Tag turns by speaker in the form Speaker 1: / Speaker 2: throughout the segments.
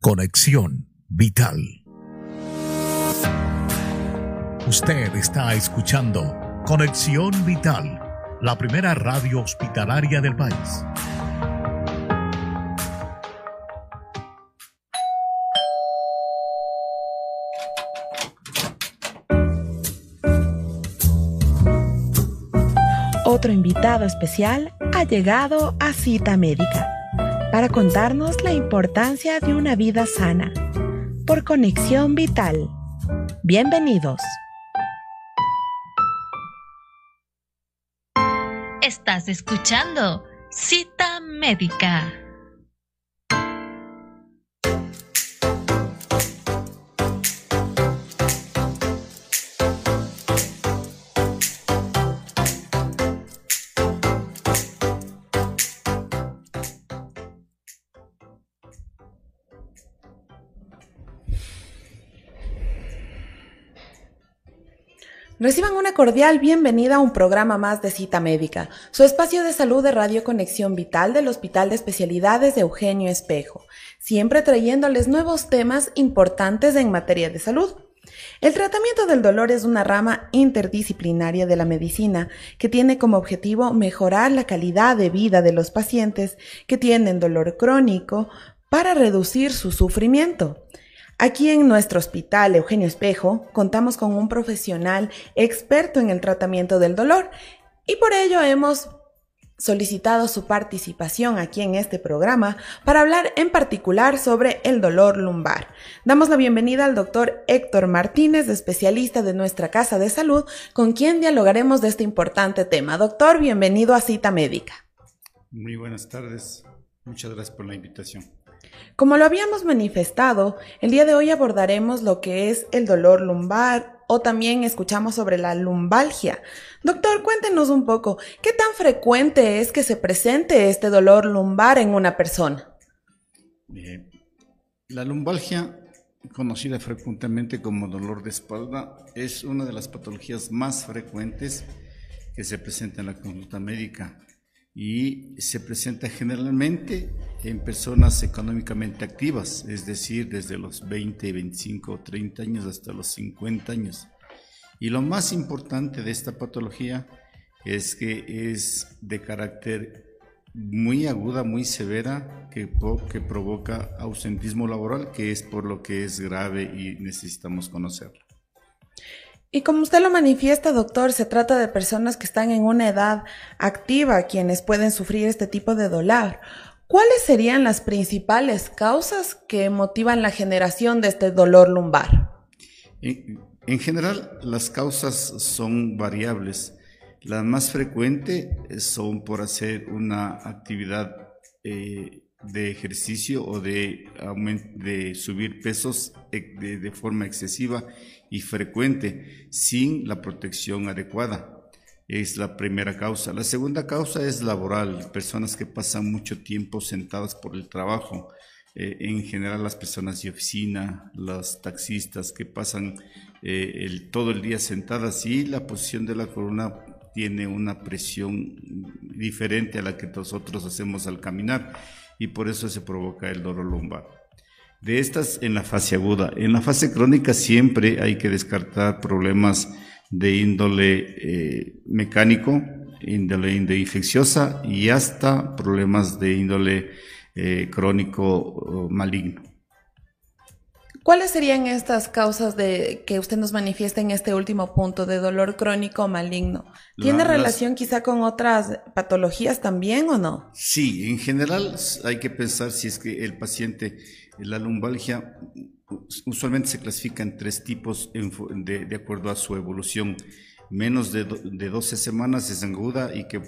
Speaker 1: Conexión Vital. Usted está escuchando Conexión Vital, la primera radio hospitalaria del país.
Speaker 2: Otro invitado especial ha llegado a Cita Médica para contarnos la importancia de una vida sana por conexión vital. Bienvenidos.
Speaker 3: Estás escuchando Cita Médica.
Speaker 2: Reciban una cordial bienvenida a un programa más de Cita Médica, su espacio de salud de Radio Conexión Vital del Hospital de Especialidades de Eugenio Espejo, siempre trayéndoles nuevos temas importantes en materia de salud. El tratamiento del dolor es una rama interdisciplinaria de la medicina que tiene como objetivo mejorar la calidad de vida de los pacientes que tienen dolor crónico para reducir su sufrimiento. Aquí en nuestro hospital Eugenio Espejo contamos con un profesional experto en el tratamiento del dolor y por ello hemos solicitado su participación aquí en este programa para hablar en particular sobre el dolor lumbar. Damos la bienvenida al doctor Héctor Martínez, especialista de nuestra Casa de Salud, con quien dialogaremos de este importante tema. Doctor, bienvenido a Cita Médica.
Speaker 4: Muy buenas tardes. Muchas gracias por la invitación.
Speaker 2: Como lo habíamos manifestado, el día de hoy abordaremos lo que es el dolor lumbar o también escuchamos sobre la lumbalgia. Doctor, cuéntenos un poco, ¿qué tan frecuente es que se presente este dolor lumbar en una persona?
Speaker 4: la lumbalgia, conocida frecuentemente como dolor de espalda, es una de las patologías más frecuentes que se presenta en la consulta médica y se presenta generalmente en personas económicamente activas, es decir, desde los 20, 25, 30 años hasta los 50 años. Y lo más importante de esta patología es que es de carácter muy aguda, muy severa, que, que provoca ausentismo laboral, que es por lo que es grave y necesitamos conocerla.
Speaker 2: Y como usted lo manifiesta, doctor, se trata de personas que están en una edad activa, quienes pueden sufrir este tipo de dolor. ¿Cuáles serían las principales causas que motivan la generación de este dolor lumbar?
Speaker 4: En, general, las causas son variables. Las más frecuentes son por hacer una actividad eh, de ejercicio o de, de subir pesos eh, de forma excesiva y frecuente sin la protección adecuada. Es la primera causa. La segunda causa es laboral, personas que pasan mucho tiempo sentadas por el trabajo. Eh, en general las personas de oficina, los taxistas que pasan eh, todo el día sentadas y la posición de la columna tiene una presión diferente a la que nosotros hacemos al caminar y por eso se provoca el dolor lumbar. De estas en la fase aguda. En la fase crónica siempre hay que descartar problemas de índole eh, mecánico, índole, infecciosa y hasta problemas de índole eh, crónico maligno.
Speaker 2: ¿Cuáles serían estas causas de que usted nos manifiesta en este último punto de dolor crónico maligno? ¿Tiene relación quizá con otras patologías también o no?
Speaker 4: Sí, en general hay que pensar si es que el paciente la lumbalgia usualmente se clasifica en tres tipos de, acuerdo a su evolución. Menos de, 12 semanas es aguda y que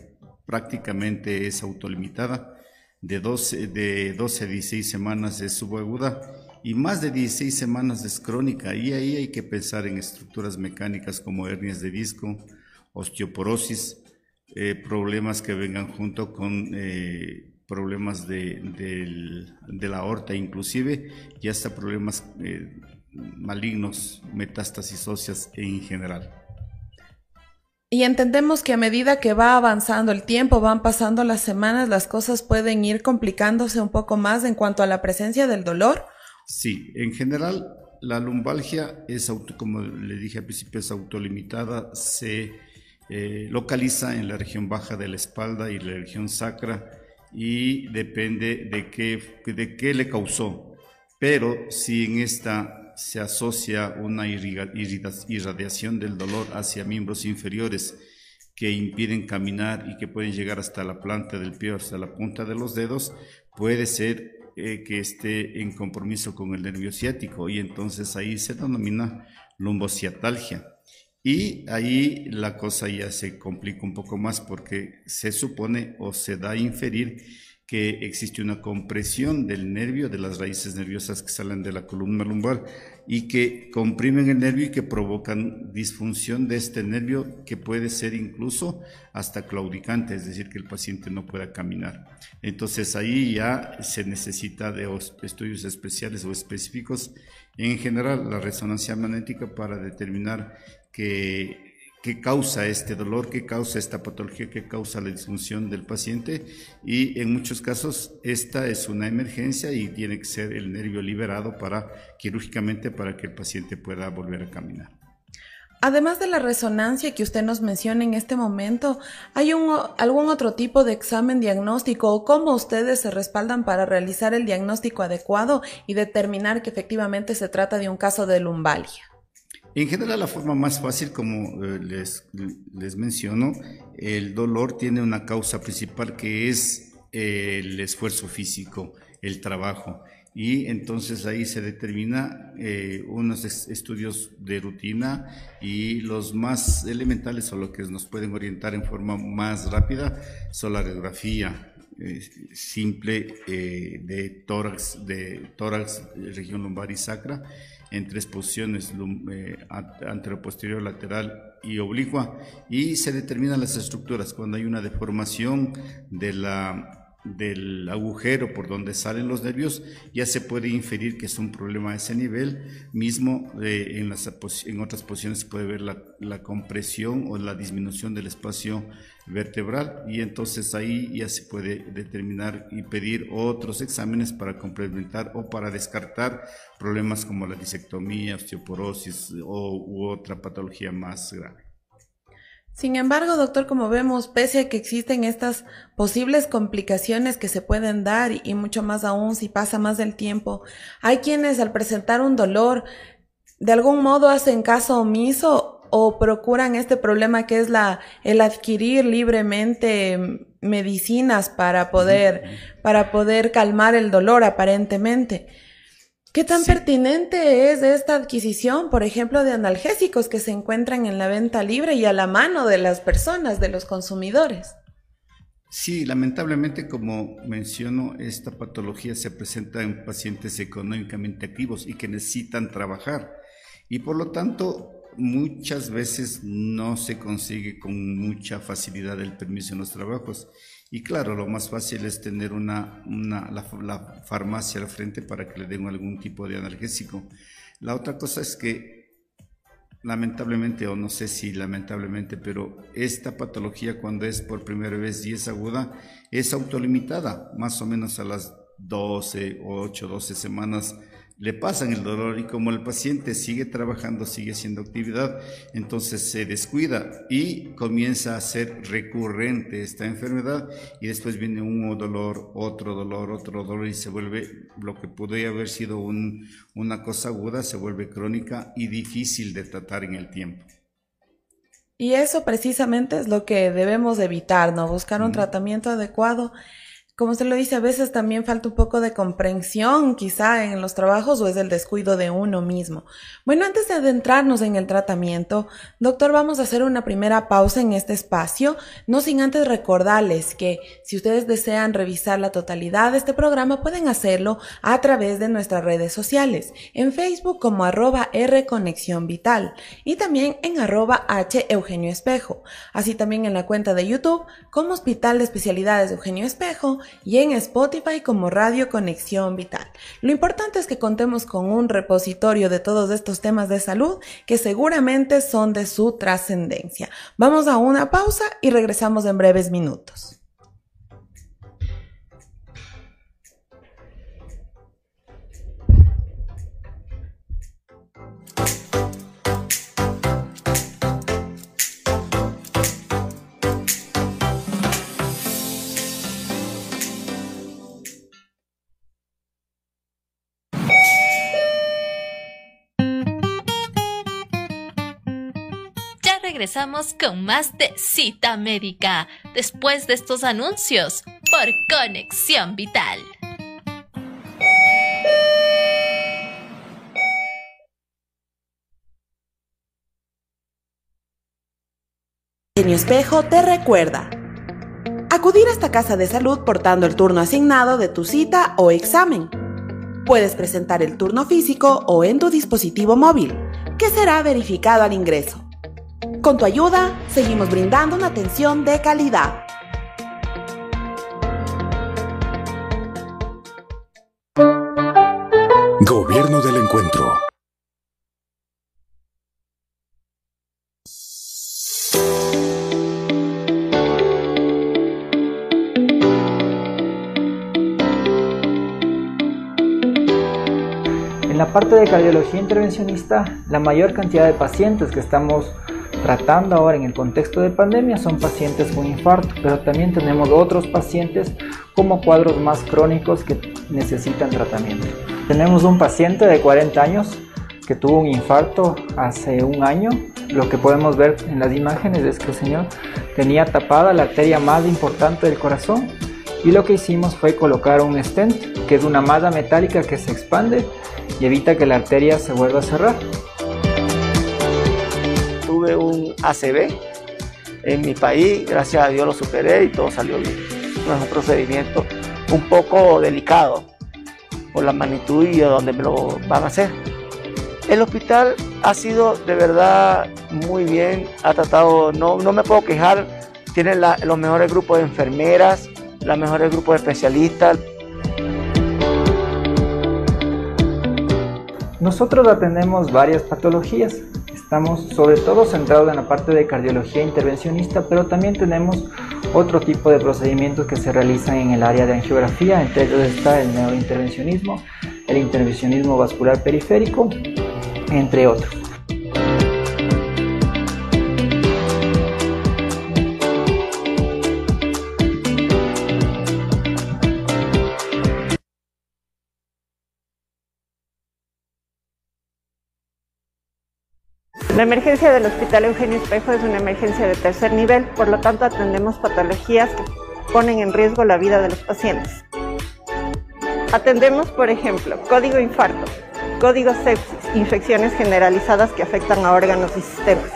Speaker 4: prácticamente es autolimitada. De 12, de 12 a 16 semanas es subaguda y más de 16 semanas es crónica. Y ahí hay que pensar en estructuras mecánicas como hernias de disco, osteoporosis, eh, problemas que vengan junto con eh, problemas de, la aorta inclusive y hasta problemas eh, malignos, metástasis óseas en general.
Speaker 2: Y entendemos que a medida que va avanzando el tiempo, van pasando las semanas, las cosas pueden ir complicándose un poco más en cuanto a la presencia del dolor
Speaker 4: Sí, en general la lumbalgia es, auto, como le dije al principio, es autolimitada, se eh, localiza en la región baja de la espalda y la región sacra y depende de qué, de qué le causó. Pero si en esta se asocia una irradiación del dolor hacia miembros inferiores que impiden caminar y que pueden llegar hasta la planta del pie, hasta la punta de los dedos, puede ser eh, que esté en compromiso con el nervio ciático y entonces ahí se denomina lumbociatalgia. Y ahí la cosa ya se complica un poco más porque se supone o se da a inferir que existe una compresión del nervio, de las raíces nerviosas que salen de la columna lumbar y que comprimen el nervio y que provocan disfunción de este nervio que puede ser incluso hasta claudicante, es decir, que el paciente no pueda caminar. Entonces ahí ya se necesita de estudios especiales o específicos, en general la resonancia magnética para determinar que qué causa este dolor, qué causa esta patología, qué causa la disfunción del paciente y en muchos casos esta es una emergencia y tiene que ser el nervio liberado para quirúrgicamente para que el paciente pueda volver a caminar.
Speaker 2: Además de la resonancia que usted nos menciona en este momento, ¿hay algún otro tipo de examen diagnóstico o cómo ustedes se respaldan para realizar el diagnóstico adecuado y determinar que efectivamente se trata de un caso de lumbalgia?
Speaker 4: En general, la forma más fácil, como eh, les, les menciono, el dolor tiene una causa principal que es eh, el esfuerzo físico, el trabajo. Y entonces ahí se determina eh, unos estudios de rutina y los más elementales o lo que nos pueden orientar en forma más rápida son la radiografía simple de tórax, de tórax, región lumbar y sacra en tres posiciones, eh, anteroposterior, lateral y oblicua, y se determinan las estructuras. Cuando hay una deformación de la del agujero por donde salen los nervios, ya se puede inferir que es un problema a ese nivel. Mismo eh, en, las, otras posiciones se puede ver la, la, compresión o la disminución del espacio vertebral y entonces ahí ya se puede determinar y pedir otros exámenes para complementar o para descartar problemas como la disectomía, osteoporosis o, u otra patología más grave.
Speaker 2: Sin embargo, doctor, como vemos, pese a que existen estas posibles complicaciones que se pueden dar y mucho más aún si pasa más del tiempo, hay quienes al presentar un dolor de algún modo hacen caso omiso o procuran este problema que es la el adquirir libremente medicinas para poder para poder calmar el dolor aparentemente. ¿Qué tan pertinente es esta adquisición, por ejemplo, de analgésicos que se encuentran en la venta libre y a la mano de las personas, de los consumidores?
Speaker 4: Sí, lamentablemente, como menciono, esta patología se presenta en pacientes económicamente activos y que necesitan trabajar. Y por lo tanto, muchas veces no se consigue con mucha facilidad el permiso en los trabajos. Y claro, lo más fácil es tener una, la, farmacia al frente para que le den algún tipo de analgésico. La otra cosa es que, lamentablemente, o no sé si lamentablemente, pero esta patología cuando es por primera vez y es aguda, es autolimitada, más o menos a las 12 o 8, 12 semanas le pasan el dolor y como el paciente sigue trabajando, sigue haciendo actividad, entonces se descuida y comienza a ser recurrente esta enfermedad y después viene un dolor, otro dolor, otro dolor y se vuelve lo que podría haber sido una cosa aguda, se vuelve crónica y difícil de tratar en el tiempo.
Speaker 2: Y eso precisamente es lo que debemos evitar, ¿no? Buscar un tratamiento adecuado como usted lo dice, a veces también falta un poco de comprensión quizá en los trabajos o es el descuido de uno mismo. Bueno, antes de adentrarnos en el tratamiento, doctor, vamos a hacer una primera pausa en este espacio, no sin antes recordarles que si ustedes desean revisar la totalidad de este programa, pueden hacerlo a través de nuestras redes sociales, en Facebook como arroba R Conexión Vital y también en arroba H Eugenio Espejo, así también en la cuenta de YouTube como Hospital de Especialidades de Eugenio Espejo y en Spotify como Radio Conexión Vital. Lo importante es que contemos con un repositorio de todos estos temas de salud que seguramente son de su trascendencia. Vamos a una pausa y regresamos en breves minutos.
Speaker 3: Regresamos con más de cita médica después de estos anuncios por Conexión Vital.
Speaker 2: Genio Espejo te recuerda. Acudir a esta casa de salud portando el turno asignado de tu cita o examen. Puedes presentar el turno físico o en tu dispositivo móvil, que será verificado al ingreso. Con tu ayuda, seguimos brindando una atención de calidad.
Speaker 1: Gobierno del Encuentro.
Speaker 5: la parte de cardiología intervencionista, la mayor cantidad de pacientes que estamos tratando ahora en el contexto de pandemia son pacientes con infarto, pero también tenemos otros pacientes como cuadros más crónicos que necesitan tratamiento. Tenemos un paciente de 40 años que tuvo un infarto hace un año. Lo que podemos ver en las imágenes es que el señor tenía tapada la arteria más importante del corazón y lo que hicimos fue colocar un stent, que es una malla metálica que se expande y evita que la arteria se vuelva a cerrar.
Speaker 6: ACV en mi país, gracias a Dios lo superé y todo salió bien. es un procedimiento un poco delicado por la magnitud y de donde me lo van a hacer. El hospital ha sido de verdad muy bien, ha tratado, no, no me puedo quejar, tiene los mejores grupos de enfermeras, los mejores grupos de especialistas.
Speaker 5: Nosotros atendemos varias patologías. Estamos sobre todo centrados en la parte de cardiología intervencionista, pero también tenemos otro tipo de procedimientos que se realizan en el área de angiografía. Entre ellos está el neurointervencionismo, el intervencionismo vascular periférico, entre otros.
Speaker 7: La emergencia del Hospital Eugenio Espejo es una emergencia de tercer nivel, por lo tanto atendemos patologías que ponen en riesgo la vida de los pacientes. Atendemos, por ejemplo, código infarto, código sepsis, infecciones generalizadas que afectan a órganos y sistemas,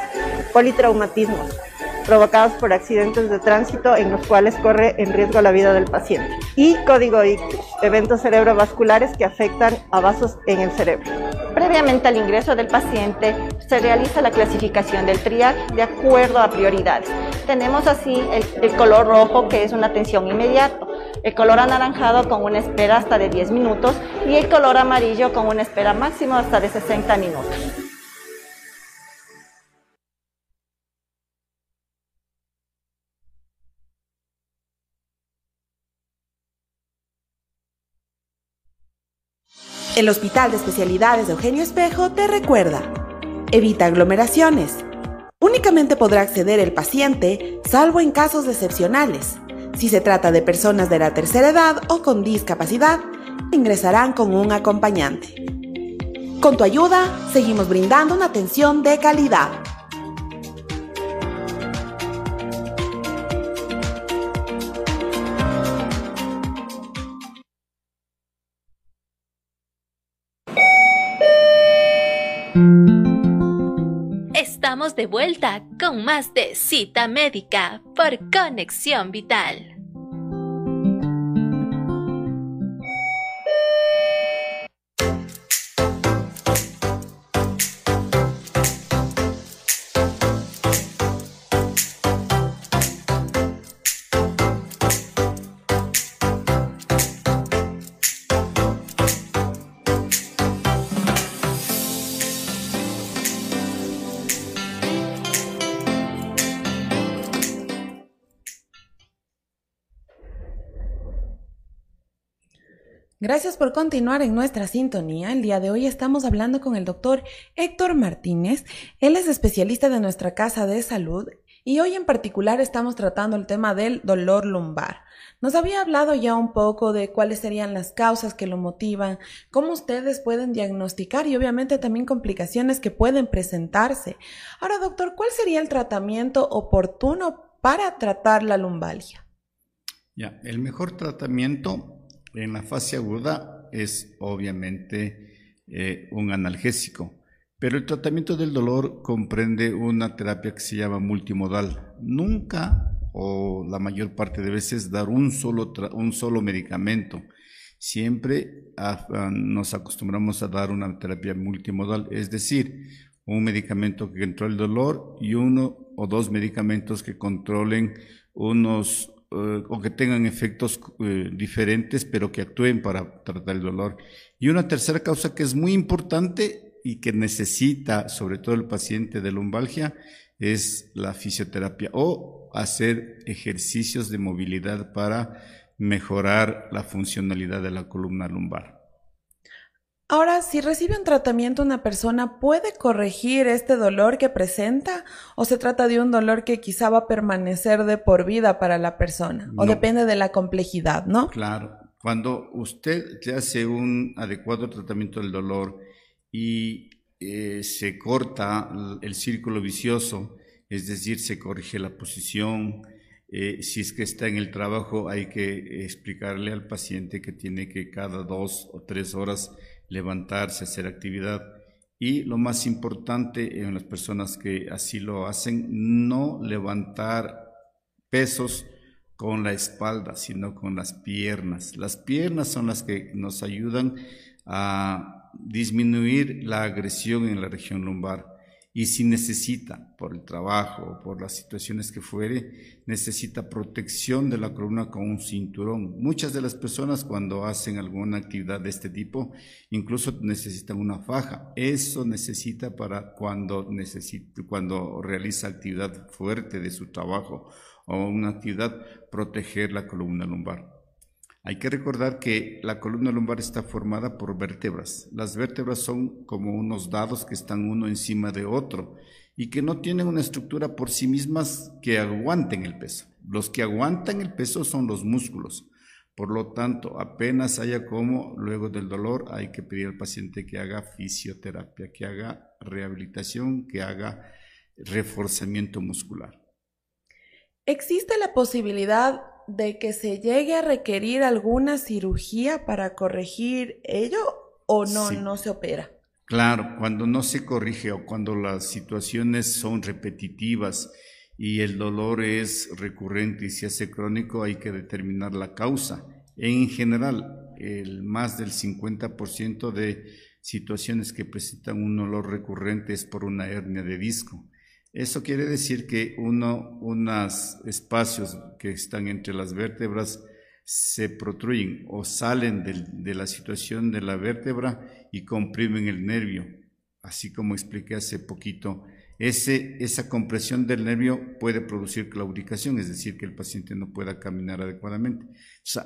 Speaker 7: politraumatismos, provocados por accidentes de tránsito en los cuales corre en riesgo la vida del paciente. Y código ictus, eventos cerebrovasculares que afectan a vasos en el cerebro.
Speaker 8: Previamente al ingreso del paciente se realiza la clasificación del triaje de acuerdo a prioridades. Tenemos así el, color rojo que es una atención inmediata, el color anaranjado con una espera hasta de 10 minutos y el color amarillo con una espera máxima hasta de 60 minutos.
Speaker 2: El Hospital de Especialidades de Eugenio Espejo te recuerda. Evita aglomeraciones. Únicamente podrá acceder el paciente, salvo en casos excepcionales. Si se trata de personas de la tercera edad o con discapacidad, ingresarán con un acompañante. Con tu ayuda, seguimos brindando una atención de calidad.
Speaker 3: Estamos de vuelta con más de cita médica por Conexión Vital.
Speaker 2: Gracias por continuar en nuestra sintonía. El día de hoy estamos hablando con el doctor Héctor Martínez. Él es especialista de nuestra casa de salud y hoy en particular estamos tratando el tema del dolor lumbar. Nos había hablado ya un poco de cuáles serían las causas que lo motivan, cómo ustedes pueden diagnosticar y obviamente también complicaciones que pueden presentarse. Ahora, doctor, ¿cuál sería el tratamiento oportuno para tratar la lumbalgia?
Speaker 4: Ya, el mejor tratamiento en la fase aguda es obviamente eh, un analgésico, pero el tratamiento del dolor comprende una terapia que se llama multimodal. Nunca o la mayor parte de veces dar un solo, un solo medicamento. Siempre nos acostumbramos a dar una terapia multimodal, es decir, un medicamento que controle el dolor y uno o dos medicamentos que controlen unos eh, o que tengan efectos eh, diferentes, pero que actúen para tratar el dolor. Y una tercera causa que es muy importante y que necesita, sobre todo el paciente de lumbalgia, es la fisioterapia o hacer ejercicios de movilidad para mejorar la funcionalidad de la columna lumbar.
Speaker 2: Ahora, si recibe un tratamiento una persona, ¿puede corregir este dolor que presenta o se trata de un dolor que quizá va a permanecer de por vida para la persona? O depende de la complejidad, ¿no?
Speaker 4: Claro. Cuando usted se hace un adecuado tratamiento del dolor y eh, se corta el círculo vicioso, es decir, se corrige la posición. Eh, si es que está en el trabajo, hay que explicarle al paciente que tiene que cada dos o tres horas levantarse, hacer actividad. Y lo más importante en las personas que así lo hacen, no levantar pesos con la espalda, sino con las piernas. Las piernas son las que nos ayudan a disminuir la agresión en la región lumbar. Y si necesita, por el trabajo o por las situaciones que fuere, necesita protección de la columna con un cinturón. Muchas de las personas cuando hacen alguna actividad de este tipo, incluso necesitan una faja. Eso necesita para cuando, necesita, cuando realiza actividad fuerte de su trabajo o una actividad, proteger la columna lumbar. Hay que recordar que la columna lumbar está formada por vértebras. Las vértebras son como unos dados que están uno encima de otro y que no tienen una estructura por sí mismas que aguanten el peso. Los que aguantan el peso son los músculos. Por lo tanto, apenas haya como, luego del dolor, hay que pedir al paciente que haga fisioterapia, que haga rehabilitación, que haga reforzamiento muscular.
Speaker 2: ¿Existe la posibilidad de que se llegue a requerir alguna cirugía para corregir ello o no, no se opera?
Speaker 4: Claro, cuando no se corrige o cuando las situaciones son repetitivas y el dolor es recurrente y se hace crónico, hay que determinar la causa. En general, el más del 50% de situaciones que presentan un dolor recurrente es por una hernia de disco. Eso quiere decir que uno, unos espacios que están entre las vértebras se protruyen o salen de, la situación de la vértebra y comprimen el nervio. Así como expliqué hace poquito, esa compresión del nervio puede producir claudicación, es decir, que el paciente no pueda caminar adecuadamente.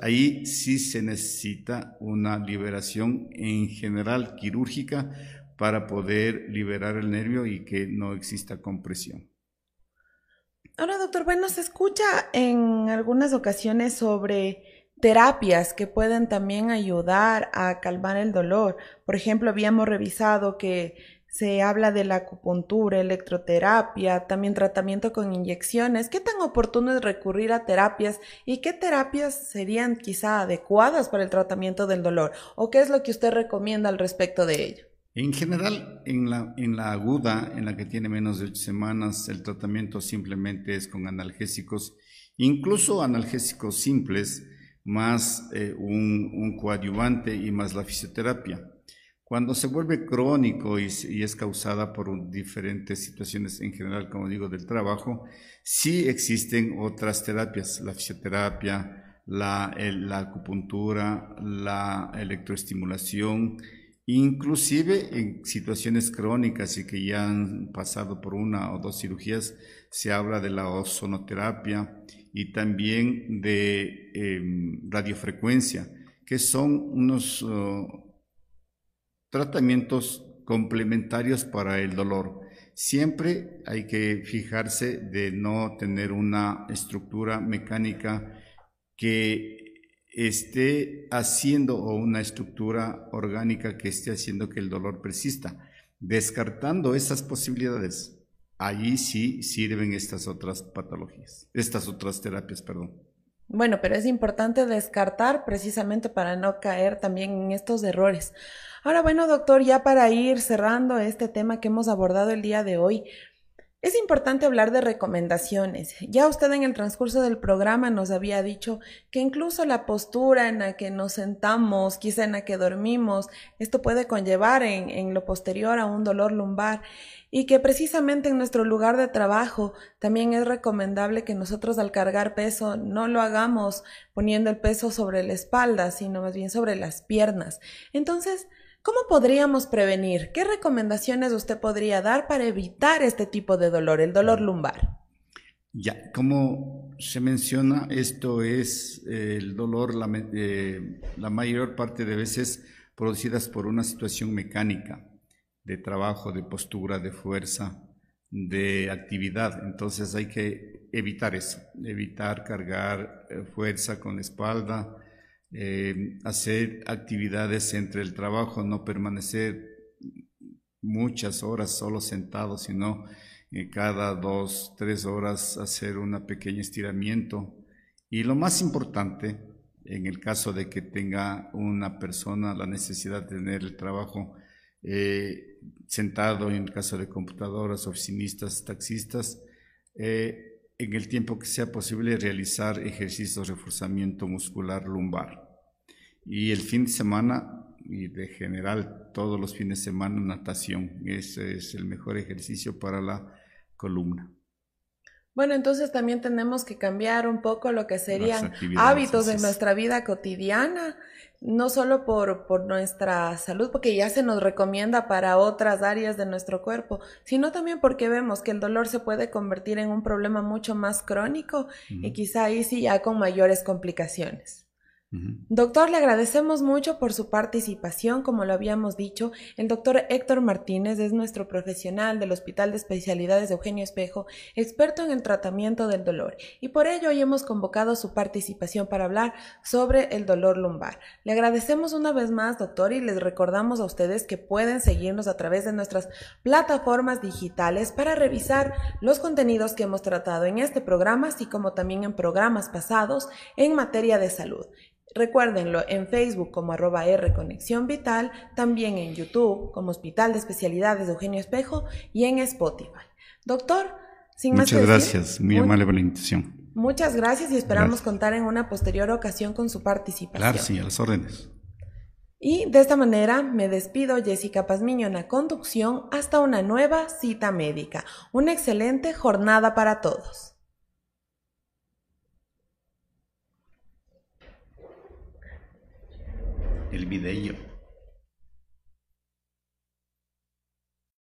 Speaker 4: ahí sí se necesita una liberación en general quirúrgica para poder liberar el nervio y que no exista compresión.
Speaker 2: Ahora, doctor, bueno, se escucha en algunas ocasiones sobre terapias que pueden también ayudar a calmar el dolor. Por ejemplo, habíamos revisado que se habla de la acupuntura, electroterapia, también tratamiento con inyecciones. ¿Qué tan oportuno es recurrir a terapias y qué terapias serían quizá adecuadas para el tratamiento del dolor? ¿O qué es lo que usted recomienda al respecto de ello?
Speaker 4: En general, en la, en la aguda, en la que tiene menos de ocho semanas, el tratamiento simplemente es con analgésicos, incluso analgésicos simples, más eh, un, un, coadyuvante y más la fisioterapia. Cuando se vuelve crónico y, es causada por diferentes situaciones en general, como digo, del trabajo, sí existen otras terapias, la fisioterapia, la acupuntura, la electroestimulación, Inclusive en situaciones crónicas y que ya han pasado por una o dos cirugías, se habla de la ozonoterapia y también de em, radiofrecuencia, que son unos tratamientos complementarios para el dolor. Siempre hay que fijarse de no tener una estructura mecánica que esté haciendo o una estructura orgánica que esté haciendo que el dolor persista. Descartando esas posibilidades, allí sí sirven estas otras patologías, estas otras terapias, perdón.
Speaker 2: Bueno, pero es importante descartar precisamente para no caer también en estos errores. Ahora, bueno, doctor, ya para ir cerrando este tema que hemos abordado el día de hoy, es importante hablar de recomendaciones. Ya usted en el transcurso del programa nos había dicho que incluso la postura en la que nos sentamos, quizá en la que dormimos, esto puede conllevar en, en, lo posterior a un dolor lumbar y que precisamente en nuestro lugar de trabajo también es recomendable que nosotros al cargar peso no lo hagamos poniendo el peso sobre la espalda, sino más bien sobre las piernas. Entonces, ¿Cómo podríamos prevenir? ¿Qué recomendaciones usted podría dar para evitar este tipo de dolor, el dolor lumbar?
Speaker 4: Ya, como se menciona, esto es eh, el dolor la, eh, la mayor parte de veces producidas por una situación mecánica de trabajo, de postura, de fuerza, de actividad. Entonces hay que evitar eso, evitar cargar eh, fuerza con la espalda, eh, hacer actividades entre el trabajo, no permanecer muchas horas solo sentado, sino eh, cada dos, tres horas hacer un pequeño estiramiento. Y lo más importante, en el caso de que tenga una persona la necesidad de tener el trabajo eh, sentado, en el caso de computadoras, oficinistas, taxistas, en el tiempo que sea posible realizar ejercicios de reforzamiento muscular lumbar. Y el fin de semana, y de general todos los fines de semana, natación. Ese es el mejor ejercicio para la columna.
Speaker 2: Bueno, entonces también tenemos que cambiar un poco lo que serían hábitos de nuestra vida cotidiana, no solo por, por nuestra salud, porque ya se nos recomienda para otras áreas de nuestro cuerpo, sino también porque vemos que el dolor se puede convertir en un problema mucho más crónico y quizá ahí sí ya con mayores complicaciones. Doctor, le agradecemos mucho por su participación. Como lo habíamos dicho, el doctor Héctor Martínez es nuestro profesional del Hospital de Especialidades de Eugenio Espejo, experto en el tratamiento del dolor, y por ello hoy hemos convocado su participación para hablar sobre el dolor lumbar. Le agradecemos una vez más, doctor, y les recordamos a ustedes que pueden seguirnos a través de nuestras plataformas digitales para revisar los contenidos que hemos tratado en este programa, así como también en programas pasados en materia de salud. Recuérdenlo en Facebook como arroba R Conexión Vital, también en YouTube como Hospital de Especialidades de Eugenio Espejo y en Spotify. Doctor,
Speaker 4: sin más Muchas gracias, muy, amable por la invitación.
Speaker 2: Muchas gracias y esperamos contar en una posterior ocasión con su participación.
Speaker 4: Claro, sí, a las órdenes.
Speaker 2: Y de esta manera me despido Jessica Pazmiño en la conducción hasta una nueva cita médica. Una excelente jornada para todos.
Speaker 4: El video.